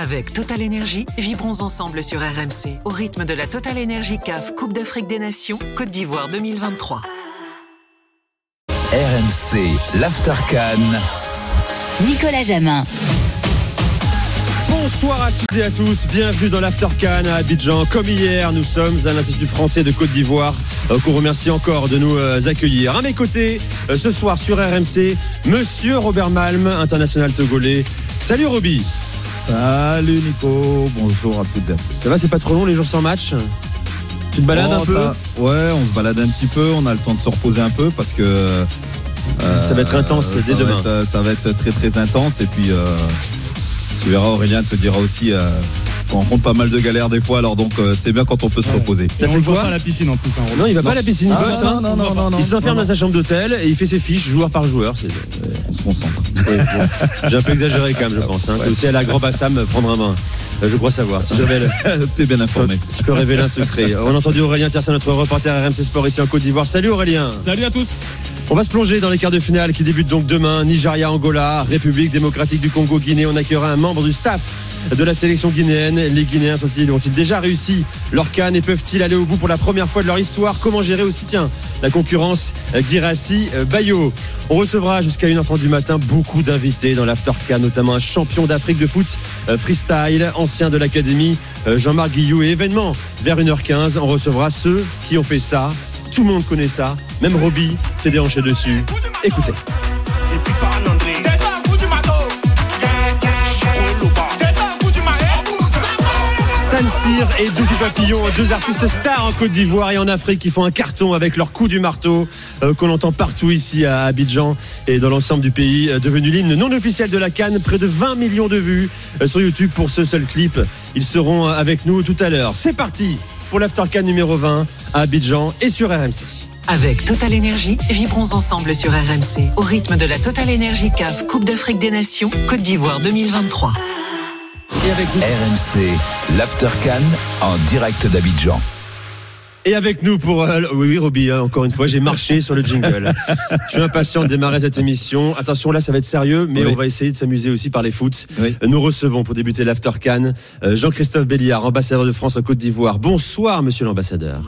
Avec Total Énergie, vibrons ensemble sur RMC au rythme de la Total Énergie CAF Coupe d'Afrique des Nations Côte d'Ivoire 2023. RMC, l'Aftercan. Nicolas Jamin. Bonsoir à toutes et à tous, bienvenue dans l'Aftercan à Abidjan. Comme hier, nous sommes à l'Institut français de Côte d'Ivoire, euh, qu'on remercie encore de nous euh, accueillir. À mes côtés, euh, ce soir sur RMC, Monsieur Robert Malm, international togolais. Salut Roby. Salut Nico, bonjour à toutes et à tous. Ça va, c'est pas trop long les jours sans match Tu te balades Oh, un peu ça- Ouais, on se balade un petit peu, on a le temps de se reposer un peu parce que. euh, Ça va être intense dès va demain. être, euh, ça va être très très intense et puis euh, tu verras Aurélien te dira aussi euh, qu'on rencontre pas mal de galères des fois alors donc euh, c'est bien quand on peut se reposer. Et on le voit quoi pas à la piscine en plus. hein, Non, il va pas à la piscine, il Ah, bosse, non, hein. non, non, non, non, Il s'enferme dans sa chambre d'hôtel et il fait ses fiches joueur par joueur. C'est- on se concentre. Oui, bon. J'ai un peu exagéré quand même, je pense. Hein. Aussi à Grand Bassam prendre un bain. Euh, Je crois savoir. Si T'es bien informé. je peux révéler un secret. On a entendu Aurélien Tiersin, notre reporter RMC Sport ici en Côte d'Ivoire. Salut Aurélien. Salut à tous. On va se plonger dans les quarts de finale qui débutent donc demain. Nigeria, Angola, République démocratique du Congo, Guinée. On accueillera un membre du staff de la sélection guinéenne. Les Guinéens sont-ils, ont-ils déjà réussi leur canne et peuvent-ils aller au bout pour la première fois de leur histoire? Comment gérer aussi, tiens, la concurrence euh, Girassi, euh, Bayo? On recevra jusqu'à 1h30 du matin beaucoup d'invités dans l'Aftercan, notamment un champion d'Afrique de foot euh, freestyle, ancien de l'académie, Jean-Marc Guillou. Et événement, vers 1h15, on recevra ceux qui ont fait ça. Tout le monde connaît ça. Même Roby s'est déhanché dessus. Écoutez. Et Doudou Papillon, deux artistes stars en Côte d'Ivoire et en Afrique qui font un carton avec leur coup du marteau euh, qu'on entend partout ici à Abidjan et dans l'ensemble du pays, euh, devenu l'hymne non officiel de la Cannes, près de 20 millions de vues euh, sur YouTube pour ce seul clip. Ils seront avec nous tout à l'heure. C'est parti pour l'After Cannes numéro 20 à Abidjan et sur RMC. Avec Total Énergie, vibrons ensemble sur RMC au rythme de la Total Énergie CAF Coupe d'Afrique des Nations Côte d'Ivoire 2023. Et avec nous RMC, l'Aftercan en direct d'Abidjan. Et avec nous pour... euh, oui, oui, Roby, hein, encore une fois, j'ai marché sur le jingle. Je suis impatient de démarrer cette émission. Attention, là, ça va être sérieux, mais Oui. on va essayer de s'amuser aussi par les foot. Oui. Nous recevons pour débuter l'After Cannes euh, Jean-Christophe Béliard, ambassadeur de France en Côte d'Ivoire. Bonsoir, monsieur l'ambassadeur.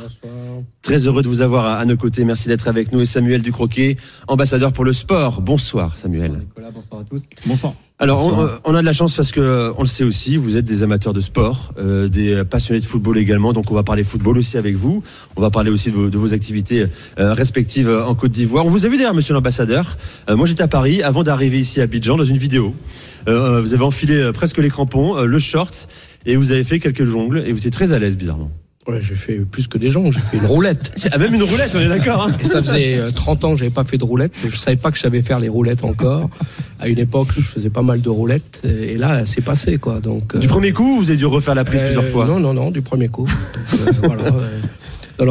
Très heureux de vous avoir à, à nos côtés. Merci d'être avec nous. Et Samuel Ducroquet, ambassadeur pour le sport. Bonsoir, Samuel. Nicolas, bonsoir à tous. Bonsoir. Alors, on, euh, on a de la chance parce que euh, on le sait aussi, vous êtes des amateurs de sport, euh, des euh, passionnés de football également. Donc, on va parler football aussi avec vous. On va parler aussi de vos, de vos activités euh, respectives en Côte d'Ivoire. On vous a vu d'ailleurs, Monsieur l'ambassadeur. Euh, moi, j'étais à Paris avant d'arriver ici à Abidjan dans une vidéo. Vous avez enfilé presque les crampons, euh, le short, et vous avez fait quelques jongles et vous étiez très à l'aise, bizarrement. Ouais, j'ai fait plus que des jongles, j'ai fait une roulette. Ah, même une roulette, on est d'accord. Hein ça faisait euh, 30 ans que j'avais pas fait de roulette. Je savais pas que je savais faire les roulettes encore. À une époque, je faisais pas mal de roulettes. Et là, c'est passé, quoi. Donc, du euh, premier coup, vous avez dû refaire la prise euh, plusieurs fois. Non, non, non, du premier coup. Donc, euh, voilà.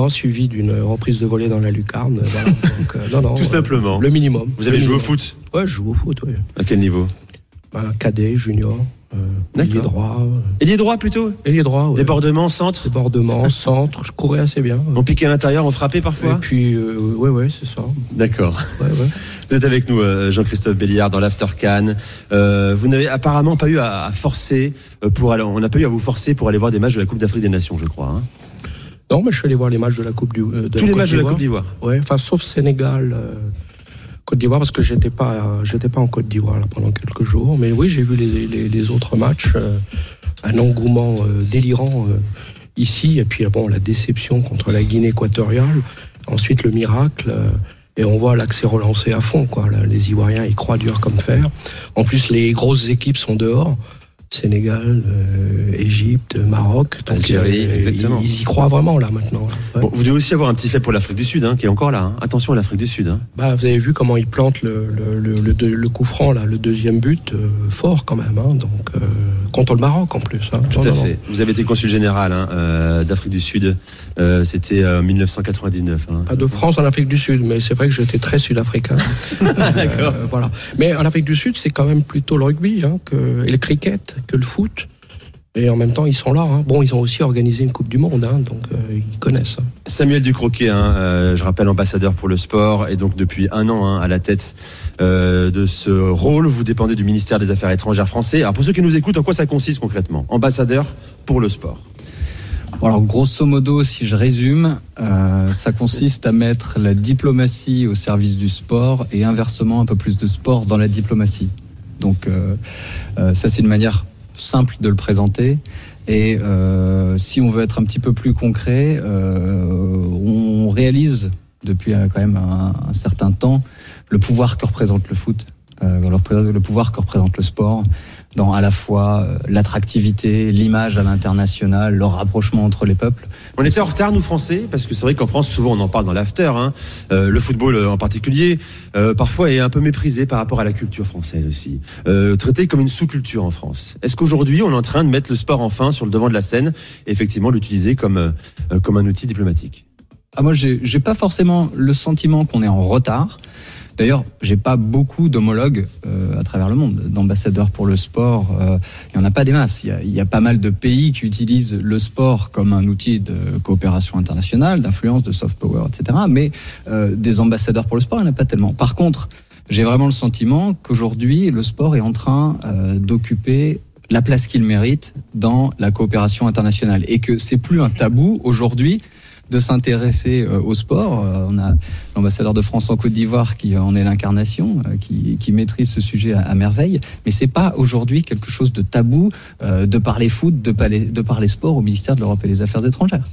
euh, suivi d'une reprise de volée dans la lucarne. euh, Voilà. Donc, euh, non, non, Tout euh, simplement. Le minimum. Vous avez joué au foot Ouais, je joue au foot, oui. À quel niveau? Cadet, junior, euh, ailier D'accord. droit. euh, Ailier droit plutôt Ailier droit, ouais. Débordement, centre Débordement, centre. Je courais assez bien. On piquait à l'intérieur, on frappait Et parfois puis, euh, ouais, ouais, c'est ça. D'accord. Ouais, ouais. Vous êtes avec nous, euh, Jean-Christophe Béliard, dans l'After Cannes. Euh, vous n'avez apparemment pas eu à, à forcer euh, pour aller, on n'a pas eu à vous forcer pour aller voir des matchs de la Coupe d'Afrique des Nations, je crois. hein. Non, mais je suis allé voir les matchs de la Coupe du. euh, de Tous les Côte matchs de la. Coupe d'Ivoire. Ouais, enfin, sauf Sénégal, euh, Côte d'Ivoire, parce que j'étais pas, j'étais pas en Côte d'Ivoire pendant quelques jours. Mais oui, j'ai vu les, les- autres matchs. euh, un engouement euh, délirant euh, ici. Et puis, bon, la déception contre la Guinée équatoriale. Ensuite, le miracle. et on voit l'accès relancé à fond. Quoi. Les Ivoiriens, ils croient dur comme fer. En plus, les grosses équipes sont dehors. Sénégal, euh, Égypte, Maroc. Donc, Algérie, euh, exactement. Ils, ils y croient vraiment là maintenant. là. Ouais. Bon, vous devez aussi avoir un petit fait pour l'Afrique du Sud, hein, qui est encore là. hein. Attention à l'Afrique du Sud. hein. Bah, vous avez vu comment il plante le, le, le, le deux- le coup franc, là, le deuxième but, euh, fort quand même. donc, contre le Maroc en plus. Tout à fait. Vous avez été consul général euh, d'Afrique du Sud. Euh, C'était euh, 1999. hein. Pas de France en Afrique du Sud, mais c'est vrai que j'étais très sud-africain. D'accord. Voilà. Mais en Afrique du Sud, c'est quand même plutôt le rugby que, et le cricket que le foot. Et en même temps, ils sont là. hein. Bon, ils ont aussi organisé une Coupe du Monde, hein, donc euh, ils connaissent. Samuel Ducroquet, hein, euh, je rappelle ambassadeur pour le sport et donc depuis un an hein, à la tête euh, de ce rôle. Vous dépendez du ministère des Affaires étrangères français. Alors pour ceux qui nous écoutent, en quoi ça consiste concrètement? Ambassadeur pour le sport. Alors grosso modo, si je résume, euh, ça consiste à mettre la diplomatie au service du sport et inversement un peu plus de sport dans la diplomatie. Donc euh, euh, ça c'est une manière simple de le présenter. Et euh, si on veut être un petit peu plus concret, euh, on réalise depuis euh, quand même un, certain temps le pouvoir que représente le foot, le, le pouvoir que représente le sport dans à la fois euh, l'attractivité, l'image à l'international, le rapprochement entre les peuples. On était en retard, nous Français, parce que c'est vrai qu'en France, souvent on en parle dans l'after. Hein. Euh, le football euh, en particulier, euh, parfois est un peu méprisé par rapport à la culture française aussi, euh, traité comme une sous-culture en France. Est-ce qu'aujourd'hui on est en train de mettre le sport enfin sur le devant de la scène et effectivement l'utiliser comme euh, comme un outil diplomatique? Ah, moi, j'ai pas forcément le sentiment qu'on est en retard. D'ailleurs, j'ai pas beaucoup d'homologues euh, à travers le monde, d'ambassadeurs pour le sport. euh, Il y en a pas des masses. Il y a, pas mal de pays qui utilisent le sport comme un outil de coopération internationale, d'influence, de soft power, etc. Mais euh, des ambassadeurs pour le sport, il n'y en a pas tellement. Par contre, j'ai vraiment le sentiment qu'aujourd'hui, le sport est en train d'occuper la place qu'il mérite dans la coopération internationale et que c'est plus un tabou aujourd'hui de s'intéresser euh, au sport. Euh, on a l'ambassadeur de France en Côte d'Ivoire qui en est l'incarnation, euh, qui, qui maîtrise ce sujet à, à merveille. Mais c'est pas aujourd'hui quelque chose de tabou euh, de parler foot, de parler, de parler sport au ministère de l'Europe et des Affaires étrangères.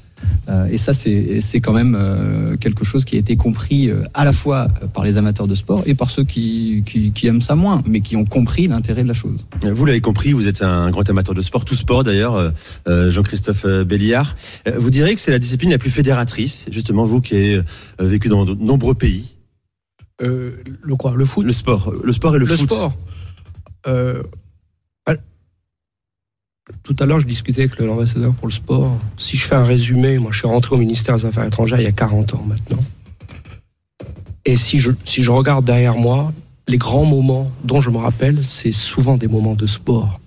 Euh, et ça, c'est c'est quand même euh, quelque chose qui a été compris euh, à la fois par les amateurs de sport et par ceux qui, qui, qui aiment ça moins, mais qui ont compris l'intérêt de la chose. Vous l'avez compris, vous êtes un grand amateur de sport, tout sport d'ailleurs, Jean-Christophe Béliard. Euh, Vous direz que c'est la discipline la plus fédératrice, justement vous qui avez vécu dans de nombreux pays. Euh, le quoi? Le foot? Le sport, le sport et le, le foot. sport. Euh, tout à l'heure, je discutais avec l'ambassadeur pour le sport. Si je fais un résumé, moi, je suis rentré au ministère des Affaires étrangères il y a 40 ans maintenant. Et si je, si je regarde derrière moi, les grands moments dont je me rappelle, c'est souvent des moments de sport.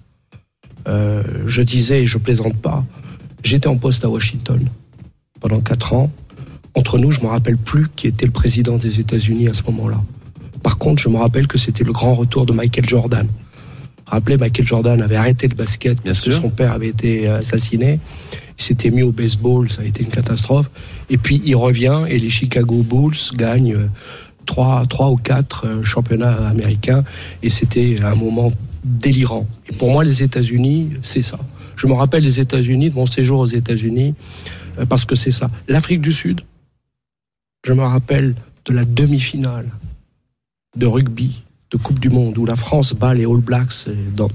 Euh, je disais, et je plaisante pas, j'étais en poste à Washington pendant 4 ans. Entre nous, je me rappelle plus qui était le président des États-Unis à ce moment-là. Par contre, je me rappelle que c'était le grand retour de Michael Jordan. Rappelez, Michael Jordan avait arrêté le basket Bien parce que son père avait été assassiné. Il s'était mis au baseball, ça a été une catastrophe. Et puis il revient et les Chicago Bulls gagnent euh, trois, trois ou quatre euh, championnats américains. Et c'était un moment délirant. Et pour moi, les États-Unis, c'est ça. Je me rappelle les États-Unis, de mon séjour aux États-Unis, euh, parce que c'est ça. L'Afrique du Sud, je me rappelle de la demi-finale de rugby de Coupe du Monde où la France bat les All Blacks.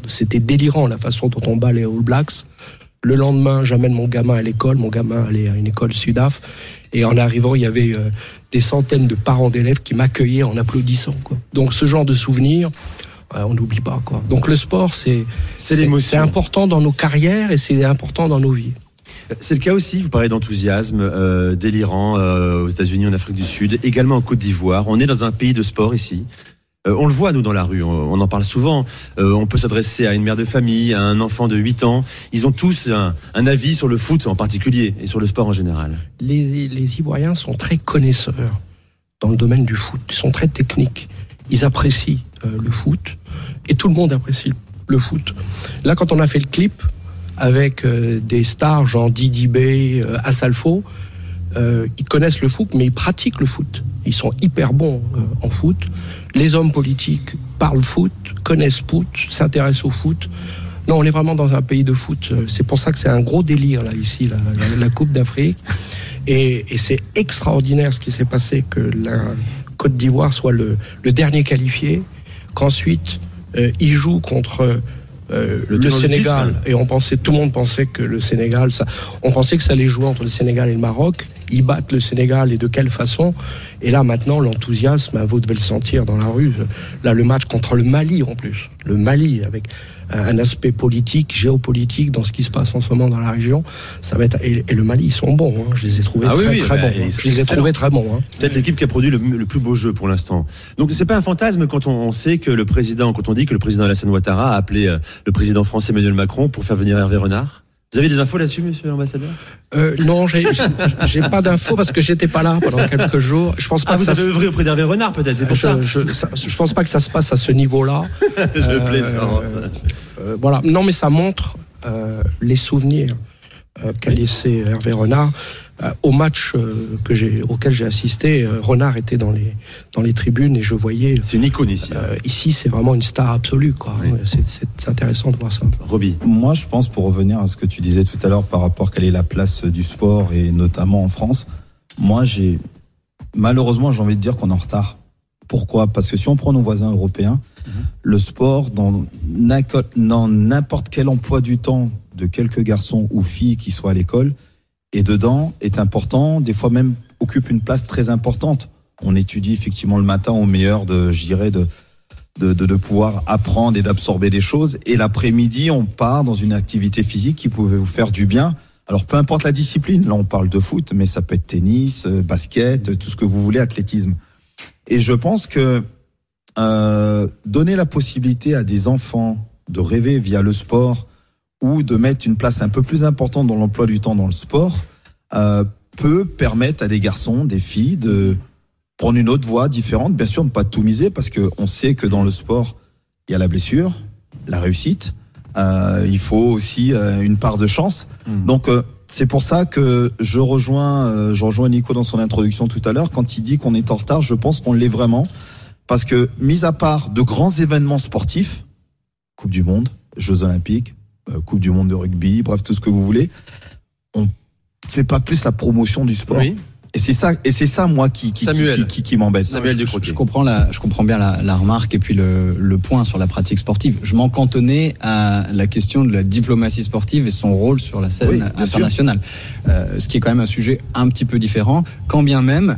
C'était délirant la façon dont on bat les All Blacks. Le lendemain, j'amène mon gamin à l'école. Mon gamin allait à une école Sudaf. Et en arrivant, il y avait euh, des centaines de parents d'élèves qui m'accueillaient en applaudissant. Quoi. Donc ce genre de souvenirs, euh, on n'oublie pas. Quoi. Donc le sport, c'est important dans nos carrières et c'est important dans nos vies. C'est le cas aussi, vous parlez d'enthousiasme euh, délirant aux États-Unis, en Afrique du Sud, également en Côte d'Ivoire. On est dans un pays de sport ici. Euh, on le voit, nous, dans la rue, on, en parle souvent. Euh, on peut s'adresser à une mère de famille, à un enfant de 8 ans. Ils ont tous un, avis sur le foot en particulier et sur le sport en général. les, les Ivoiriens sont très connaisseurs dans le domaine du foot. Ils sont très techniques. Ils apprécient euh, le foot et tout le monde apprécie le foot. Là, quand on a fait le clip avec des stars genre Didi Asalfo, euh, ils connaissent le foot, mais ils pratiquent le foot. Ils sont hyper bons euh, en foot. Les hommes politiques parlent foot, connaissent foot, s'intéressent au foot. Non, on est vraiment dans un pays de foot. Euh, C'est pour ça que c'est un gros délire là ici, la, la- la Coupe d'Afrique. Et, et c'est extraordinaire ce qui s'est passé que la Côte d'Ivoire soit le, le dernier qualifié, qu'ensuite euh, il joue contre euh, Le le, Sénégal. titre. Et on pensait, tout le monde pensait que le Sénégal, ça, on pensait que ça allait jouer entre le Sénégal et le Maroc. Ils battent le Sénégal et de quelle façon Et là maintenant, l'enthousiasme, hein, vous devez le sentir dans la rue. Là, le match contre le Mali en plus, le Mali avec un aspect politique, géopolitique dans ce qui se passe en ce moment dans la région, ça va être et, le Mali ils sont bons. hein. Je les ai trouvés Ah très oui, très bah, bons. hein. Je les ai trouvés très bons. hein. Peut-être l'équipe qui a produit le, le plus beau jeu pour l'instant. Donc c'est pas un fantasme quand on, on sait que le président, quand on dit que le président Alassane Ouattara a appelé euh, le président français Emmanuel Macron pour faire venir Hervé Renard? Vous avez des infos là-dessus, monsieur l'ambassadeur Euh, non, j'ai pas d'infos parce que j'étais pas là pendant quelques jours. Je pense pas Ah, que vous ça avez œuvré auprès d'Hervé Renard, peut-être, c'est pour ça. je, ça- je pense pas que ça se passe à ce niveau-là. Je Euh, plaisante. Euh, voilà. Non, mais ça montre euh, les souvenirs euh, qu'a laissé Hervé Renard. Euh, au match euh, que j'ai, auquel j'ai assisté, euh, Renard était dans les, dans les tribunes et je voyais. C'est une icône ici. hein. euh, ici, c'est vraiment une star absolue. Quoi. C'est, c'est intéressant de voir ça. Roby. Moi, je pense, pour revenir à ce que tu disais tout à l'heure par rapport à quelle est la place du sport et notamment en France, moi, j'ai malheureusement, j'ai envie de dire qu'on est en retard. Pourquoi? Parce que si on prend nos voisins européens, le sport, dans n'importe quel emploi du temps de quelques garçons ou filles qui soient à l'école, et dedans est important, des fois même occupe une place très importante. On étudie effectivement le matin au meilleur de, je dirais, de, de, pouvoir apprendre et d'absorber des choses. Et l'après-midi, on part dans une activité physique qui pouvait vous faire du bien. Alors peu importe la discipline, là on parle de foot, mais ça peut être tennis, euh, basket, tout ce que vous voulez, athlétisme. Et je pense que euh, donner la possibilité à des enfants de rêver via le sport ou de mettre une place un peu plus importante dans l'emploi du temps dans le sport euh, peut permettre à des garçons, des filles de prendre une autre voie différente. Bien sûr, ne pas tout miser parce que on sait que dans le sport, il y a la blessure, la réussite. Euh, il faut aussi euh, une part de chance. Donc euh, c'est pour ça que je rejoins, je rejoins Nico dans son introduction tout à l'heure quand il dit qu'on est en retard. Je pense qu'on l'est vraiment parce que mis à part de grands événements sportifs, Coupe du Monde, Jeux Olympiques, Coupe du Monde de rugby, bref tout ce que vous voulez, on fait pas plus la promotion du sport. Oui. Et c'est ça, et c'est ça moi qui qui, Samuel. qui, qui, qui m'embête. Samuel je, Ducroquet. je comprends la, je comprends bien la, la remarque et puis le, le point sur la pratique sportive. Je m'en cantonnais à la question de la diplomatie sportive et son rôle sur la scène Oui, internationale. Euh, ce qui est quand même un sujet un petit peu différent, quand bien même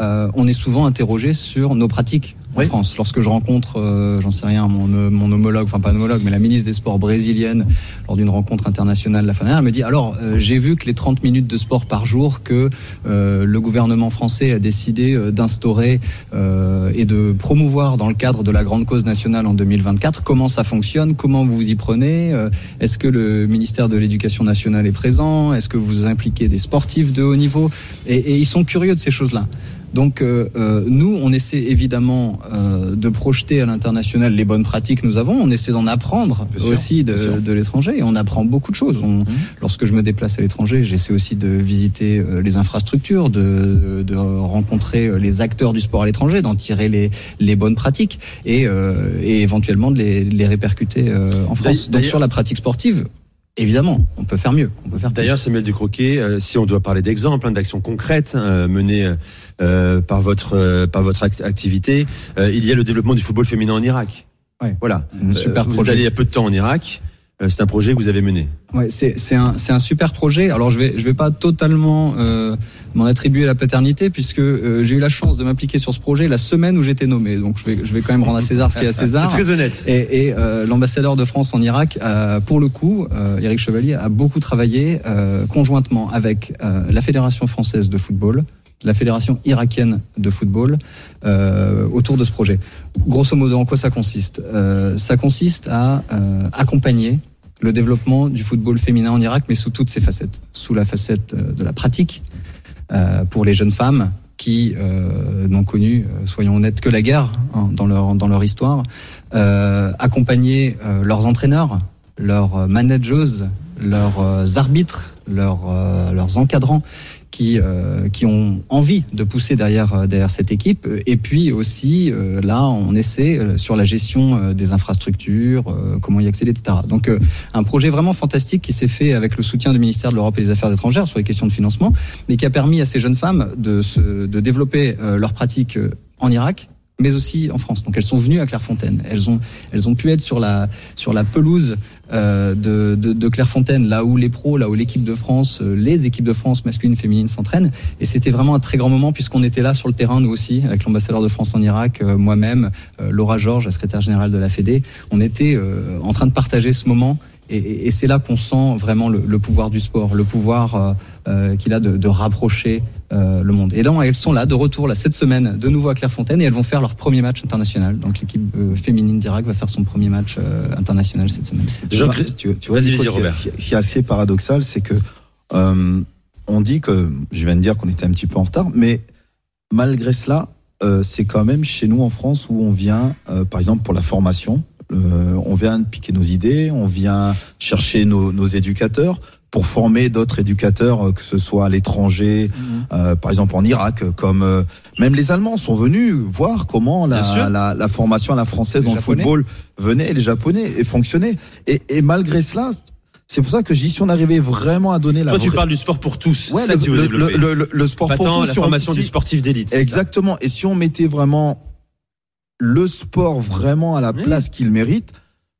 euh, on est souvent interrogé sur nos pratiques en Oui. France. Lorsque je rencontre, euh, j'en sais rien, mon, euh, mon homologue, enfin pas homologue, mais la ministre des Sports brésilienne, lors d'une rencontre internationale la fin dernière, elle me dit alors euh, j'ai vu que les 30 minutes de sport par jour que euh, le gouvernement français a décidé euh, d'instaurer euh, et de promouvoir dans le cadre de la grande cause nationale en 2024. Comment ça fonctionne? Comment vous vous y prenez? Euh, Est-ce que le ministère de l'Éducation nationale est présent? Est-ce que vous impliquez des sportifs de haut niveau? Et, et ils sont curieux de ces choses-là. Donc euh, euh, nous, on essaie évidemment euh, de projeter à l'international les bonnes pratiques que nous avons. On essaie d'en apprendre sûr, aussi de, de l'étranger et on apprend beaucoup de choses. On- Lorsque je me déplace à l'étranger, j'essaie aussi de visiter euh, les infrastructures, de, de rencontrer euh, les acteurs du sport à l'étranger, d'en tirer les, les bonnes pratiques et, euh, et éventuellement de les, les répercuter en France. Donc sur la pratique sportive, évidemment, on peut faire mieux. On peut faire plus. D'ailleurs, Samuel Ducroquet, euh, si on doit parler d'exemples, hein, d'actions concrètes euh, menées euh, par votre euh, par votre act- activité, euh, il y a le développement du football féminin en Irak. Ouais. Voilà. Un super vous êtes projet. allé il y a peu de temps en Irak. C'est un projet que vous avez mené. Ouais, c'est c'est un c'est un super projet. Alors je vais je vais pas totalement euh, m'en attribuer la paternité puisque euh, j'ai eu la chance de m'impliquer sur ce projet la semaine où j'étais nommé. Donc je vais je vais quand même rendre à César ce qui est à C'est César. très honnête. Et, et, euh, l'ambassadeur de France en Irak, pour le coup, Éric Chevalier a beaucoup travaillé conjointement avec la Fédération française de football, la Fédération irakienne de football, euh, autour de ce projet. Grosso modo, en quoi ça consiste? Euh, Ça consiste à euh, accompagner le développement du football féminin en Irak, mais sous toutes ses facettes. Sous la facette euh, de la pratique, euh, pour les jeunes femmes qui euh, n'ont connu, soyons honnêtes, que la guerre hein, dans, leur, dans leur histoire, accompagner leurs entraîneurs, leurs managers, leurs arbitres, leurs, leurs encadrants qui, euh, qui ont envie de pousser derrière, euh, derrière cette équipe. Et puis aussi, euh, là, on essaie euh, sur la gestion des infrastructures, euh, comment y accéder, etc. Donc, un projet vraiment fantastique qui s'est fait avec le soutien du ministère de l'Europe et des Affaires étrangères sur les questions de financement, mais qui a permis à ces jeunes femmes de, se, de développer leurs pratiques euh, en Irak, mais aussi en France. Donc elles sont venues à Clairefontaine. Elles ont, elles ont pu être sur la, sur la pelouse euh, de, Clairefontaine, là où les pros, là où l'équipe de France, euh, les équipes de France masculines, féminines s'entraînent. Et c'était vraiment un très grand moment puisqu'on était là sur le terrain, nous aussi, avec l'ambassadeur de France en Irak, euh, moi-même, Laura Georges, la secrétaire générale de la Fédé. On était en train de partager ce moment. Et, c'est là qu'on sent vraiment le, pouvoir du sport, le pouvoir qu'il a de rapprocher euh, le monde. Et donc elles sont là de retour là cette semaine de nouveau à Clairefontaine et elles vont faire leur premier match international. Donc l'équipe euh, féminine d'Irak va faire son premier match euh, international cette semaine. Tu vois, tu, tu vois, ce qui- Robert. Ce qui ce qui est assez paradoxal, c'est que euh, on dit que je viens de dire qu'on était un petit peu en retard, mais malgré cela, euh, c'est quand même chez nous en France où on vient, euh, par exemple pour la formation, euh, on vient piquer nos idées, on vient chercher nos, nos éducateurs pour former d'autres éducateurs, euh, que ce soit à l'étranger, euh, par exemple en Irak, comme euh, même les Allemands sont venus voir comment la, la, la formation à la française Les dans le football venait, les Japonais, et fonctionnait. Et, et malgré cela, c'est pour ça que dis si on arrivait vraiment à donner la Toi, tu parles du sport pour tous. Ouais, c'est ça le, que tu veux le- développer. le- sport Pas pour tant tous, la si formation du sportif d'élite. Exactement. Et si on mettait vraiment le sport vraiment à la place qu'il mérite,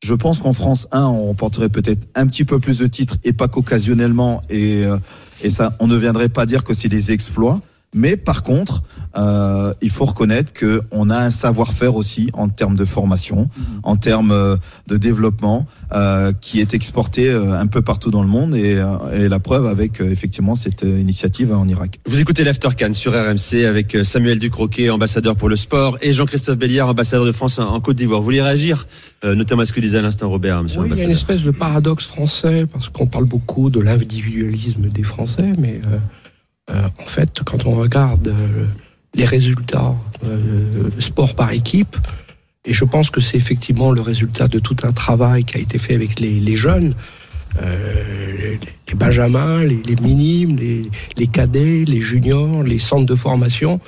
je pense qu'en France, un, on remporterait peut-être un petit peu plus de titres et pas qu'occasionnellement. Et, euh, et ça, on ne viendrait pas dire que c'est des exploits. Mais par contre, euh, il faut reconnaître que on a un savoir-faire aussi en termes de formation, en termes euh, de développement, euh, qui est exporté euh, un peu partout dans le monde. Et, euh, et la preuve avec euh, effectivement cette initiative en Irak. Vous écoutez l'After sur RMC avec Samuel Ducroquet, ambassadeur pour le sport, et Jean-Christophe Béliard, ambassadeur de France en Côte d'Ivoire. Vous voulez réagir, euh, notamment à ce que disait à l'instant Robert, monsieur Oui, il y a une espèce de paradoxe français, parce qu'on parle beaucoup de l'individualisme des Français, mais euh, euh, en fait, quand on regarde euh, les résultats euh, sport par équipe, et je pense que c'est effectivement le résultat de tout un travail qui a été fait avec les, les jeunes, euh, les, les benjamins, les, les minimes, les, les cadets, les juniors, les centres de formation.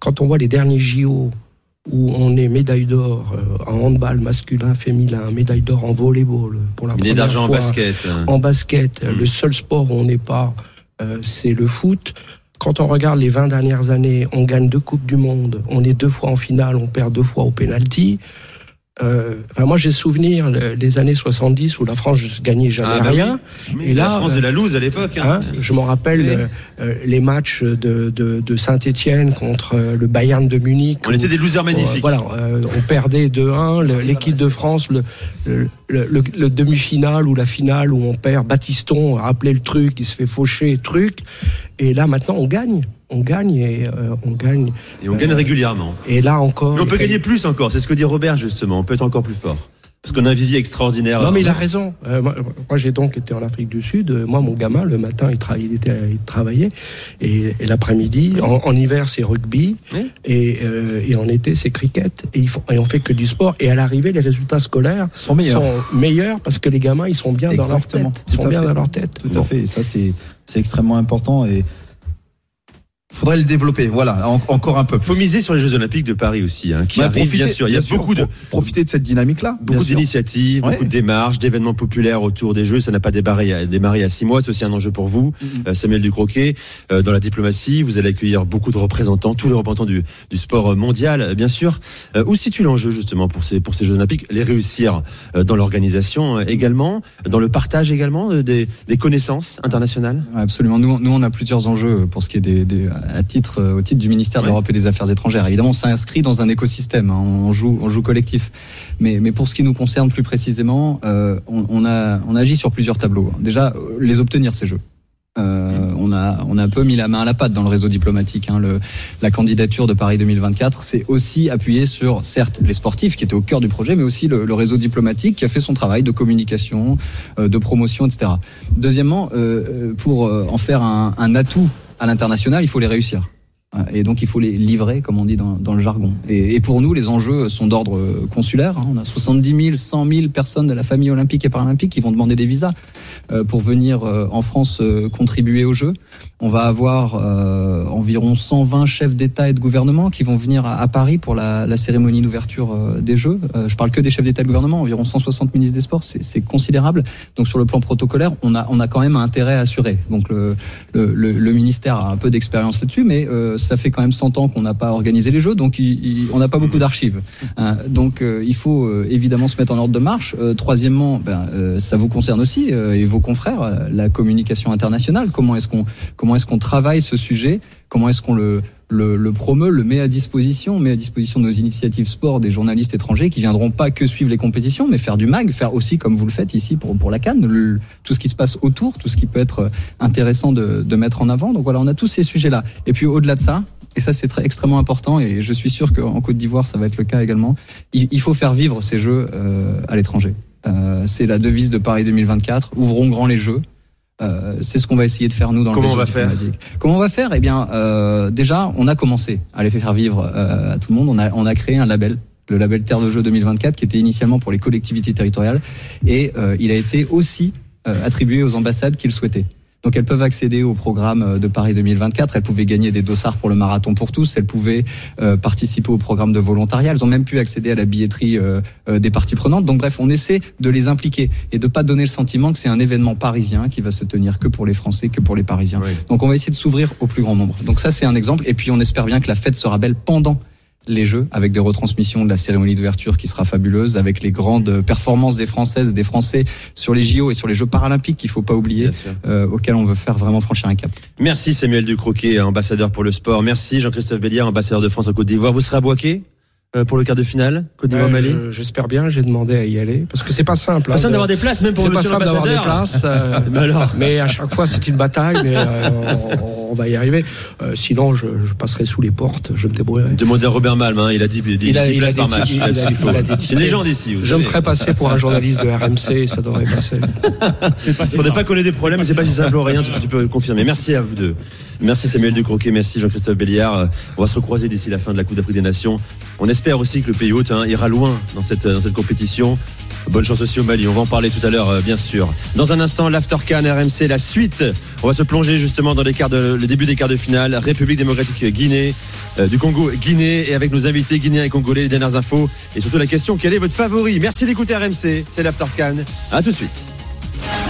Quand on voit les derniers JO où on est médaille d'or euh, en handball masculin, féminin, médaille d'or en volleyball pour la première d'argent en basket. en basket, Mm. le seul sport où on n'est pas, euh, c'est le foot. Quand on regarde les 20 dernières années, on gagne deux Coupes du Monde, on est deux fois en finale, on perd deux fois au penalty. Euh, enfin, moi, j'ai souvenir les années 70 où la France gagnait jamais Ah, bah rien. Mais Et la là, France euh, de la loose à l'époque. hein. Hein, je m'en rappelle Oui. euh, euh, les matchs de, de, de Saint-Étienne contre euh, le Bayern de Munich. On était des losers euh, magnifiques. voilà, euh, on perdait 2-1. le- L'équipe de France, le, le, le- le- le demi-finale ou la finale où on perd, Batiston, rappelez le truc, il se fait faucher, truc. Et là, maintenant, on gagne. On gagne et euh, on gagne. Et on gagne régulièrement. Et là encore. Mais on peut gagner plus encore, c'est ce que dit Robert justement, on peut être encore plus fort. Parce qu'on a un vivier extraordinaire. Non, mais il a raison. Euh, moi, moi, j'ai donc été en Afrique du Sud. Euh, Moi, mon gamin, le matin, il, tra- il, était, il travaillait. Et, et l'après-midi, en, en hiver, c'est rugby. Oui. Et, euh, et en été, c'est cricket. Et, ils font, et on fait que du sport. Et à l'arrivée, les résultats scolaires Sont meilleurs. sont meilleurs parce que les gamins, ils sont bien Exactement. dans leur tête. Ils Tout sont à bien fait. dans leur tête. Tout Bon. à fait. Et ça, c'est, c'est extrêmement important et faudrait le développer. Voilà, en- encore un peu. Faut miser sur les Jeux Olympiques de Paris aussi, hein, qui Ouais, arrivent bien sûr. Il y a beaucoup de, pro- profiter de cette dynamique-là. Beaucoup d'initiatives, Ouais. beaucoup de démarches, d'événements populaires autour des Jeux. Ça n'a pas démarré, démarré à six mois. C'est aussi un enjeu pour vous, Mm-hmm. euh, Samuel Ducroquet. Euh, dans la diplomatie, vous allez accueillir beaucoup de représentants, tous les représentants du, du sport mondial, euh, bien sûr. Euh, où situe l'enjeu justement pour ces, pour ces Jeux Olympiques? Les réussir euh, dans l'organisation euh, également, dans le partage également euh, des, des connaissances internationales? Absolument. Nous, nous, on a plusieurs enjeux pour ce qui est des, des- à titre, euh, au titre du ministère de l'Europe et des Affaires étrangères. Évidemment, on s'inscrit dans un écosystème. hein, on joue, on joue collectif. Mais, mais pour ce qui nous concerne plus précisément, euh, on, on a, on agit sur plusieurs tableaux. Déjà, euh, les obtenir ces jeux. Euh, on a on a un peu mis la main à la pâte dans le réseau diplomatique. Hein. Le, la candidature de Paris 2024, c'est aussi appuyé sur certes les sportifs qui étaient au cœur du projet, mais aussi le, le réseau diplomatique qui a fait son travail de communication, euh, de promotion, etc. Deuxièmement, euh, pour en faire un, un atout à l'international, il faut les réussir. Et donc il faut les livrer, comme on dit dans, le jargon. Et, pour nous, les enjeux sont d'ordre euh, consulaire. hein. On a 70 000, 100 000 personnes de la famille olympique et paralympique qui vont demander des visas euh, pour venir euh, en France contribuer aux Jeux. On va avoir environ 120 chefs d'État et de gouvernement qui vont venir à, à Paris pour la, cérémonie d'ouverture des Jeux. Je parle que des chefs d'État et de gouvernement, environ 160 ministres des Sports, c'est considérable. Donc sur le plan protocolaire, on a, on a quand même un intérêt. Donc le, le, le, le ministère a un peu d'expérience là-dessus, mais euh, ça fait quand même 100 ans qu'on n'a pas organisé les Jeux, donc il- il- on n'a pas beaucoup d'archives. Hein, donc euh, il faut euh, évidemment se mettre en ordre de marche. Euh, troisièmement, ben, ça vous concerne aussi et vos confrères, la communication internationale. Comment est-ce qu'on comment est-ce qu'on travaille ce sujet? Comment est-ce qu'on le le, le promeut, le met à disposition, met à disposition nos initiatives sport des journalistes étrangers qui viendront pas que suivre les compétitions, mais faire du mag, faire aussi comme vous le faites ici pour pour la Cannes, tout ce qui se passe autour, tout ce qui peut être intéressant de, de mettre en avant. Donc voilà, on a tous ces sujets-là. Et puis au-delà de ça, et ça c'est très extrêmement important, et je suis sûr qu'en Côte d'Ivoire ça va être le cas également. Il, il faut faire vivre ces jeux euh, à l'étranger. Euh, c'est la devise de Paris 2024. Ouvrons grand les jeux. Euh, c'est ce qu'on va essayer de faire nous dans Comment le on réseau va faire diplomatique. Comment on va faire? Eh bien, euh, déjà, on a commencé à les faire vivre euh, à tout le monde. On a, on a créé un label, le label Terre de Jeux 2024, qui était initialement pour les collectivités territoriales, et euh, il a été aussi euh, attribué aux ambassades qui le souhaitaient. Donc elles peuvent accéder au programme euh, de Paris 2024. Elles pouvaient gagner des dossards pour le marathon pour tous. Elles pouvaient euh, participer au programme de volontariat. Elles ont même pu accéder à la billetterie euh, euh, des parties prenantes. Donc bref, on essaie de les impliquer et de pas donner le sentiment que c'est un événement parisien qui va se tenir que pour les Français, que pour les Parisiens. Oui. Donc on va essayer de s'ouvrir au plus grand nombre. Donc ça c'est un exemple. Et puis on espère bien que la fête sera belle pendant les Jeux, avec des retransmissions de la cérémonie d'ouverture qui sera fabuleuse, avec les grandes performances des Françaises, des Français sur les JO et sur les Jeux paralympiques qu'il faut pas oublier, euh, auxquels on veut faire vraiment franchir un cap. Merci Samuel Ducroquet, ambassadeur pour le sport. Merci Jean-Christophe Béliard, ambassadeur de France en Côte d'Ivoire. Vous serez à Boaké? Pour le quart de finale Côte Ouais, d'Ivoire-Mali je- J'espère bien, j'ai demandé à y aller. Parce que c'est pas simple. Pas hein, simple de- d'avoir des places même pour C'est pas simple d'avoir des places. euh, Mais alors mais à chaque fois, c'est une bataille. Mais euh, on, on va y arriver. Euh, sinon, je, je passerai sous les portes. Je me débrouillerai. Demandez à Robert Malm, hein, il a dit, dit, Il a- il places par match. il il il C'est une légende ici. vous Je me savez. ferai passer pour un journaliste de RMC. Ça devrait passer. On n'est pas qu'on ait des problèmes, mais c'est pas si simple rien, tu, tu peux le confirmer. Merci à vous deux. Merci Samuel Ducroquet, merci Jean-Christophe Béliard. On va se recroiser d'ici la fin de la Coupe d'Afrique des Nations. On espère aussi que le pays hôte hein, ira loin dans cette, compétition. Bonne chance aussi au Mali, on va en parler tout à l'heure, euh, bien sûr. Dans un instant, l'Aftercan RMC, la suite. On va se plonger justement dans les quarts le début des quarts de finale. République démocratique Guinée, euh, du Congo, Guinée, et avec nos invités guinéens et congolais, les dernières infos. Et surtout la question, quel est votre favori? Merci d'écouter RMC, c'est l'Aftercan. À tout de suite.